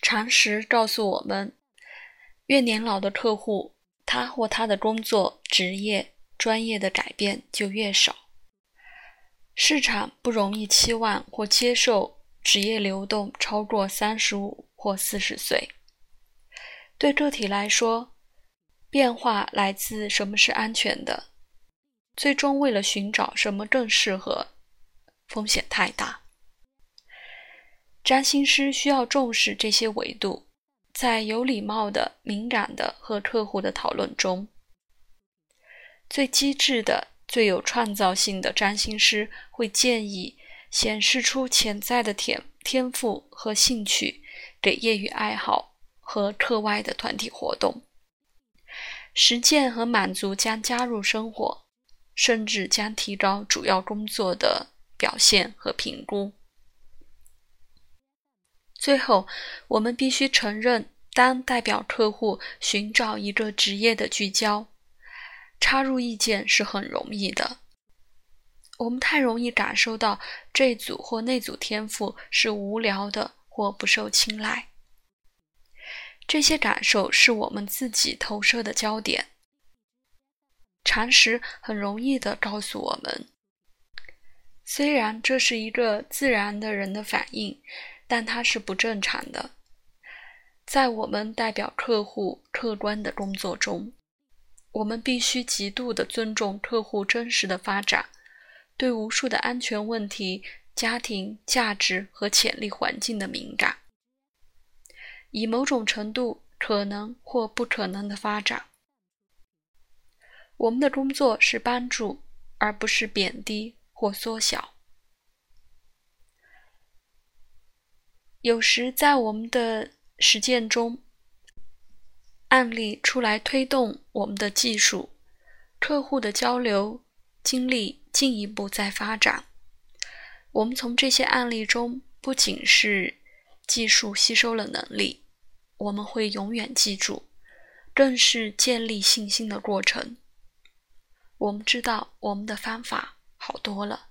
常识告诉我们，越年老的客户，他或他的工作、职业、专业的改变就越少。市场不容易期望或接受职业流动超过三十五或四十岁。对个体来说，变化来自什么是安全的，最终为了寻找什么更适合，风险太大。占星师需要重视这些维度，在有礼貌的、敏感的和客户的讨论中，最机智的、最有创造性的占星师会建议显示出潜在的天天赋和兴趣给业余爱好和课外的团体活动，实践和满足将加入生活，甚至将提高主要工作的表现和评估。最后，我们必须承认，当代表客户寻找一个职业的聚焦，插入意见是很容易的。我们太容易感受到这组或那组天赋是无聊的或不受青睐。这些感受是我们自己投射的焦点。常识很容易的告诉我们，虽然这是一个自然的人的反应。但它是不正常的。在我们代表客户客观的工作中，我们必须极度的尊重客户真实的发展，对无数的安全问题、家庭价值和潜力环境的敏感，以某种程度可能或不可能的发展。我们的工作是帮助，而不是贬低或缩小。有时在我们的实践中，案例出来推动我们的技术、客户的交流经历进一步在发展。我们从这些案例中不仅是技术吸收了能力，我们会永远记住，更是建立信心的过程。我们知道我们的方法好多了。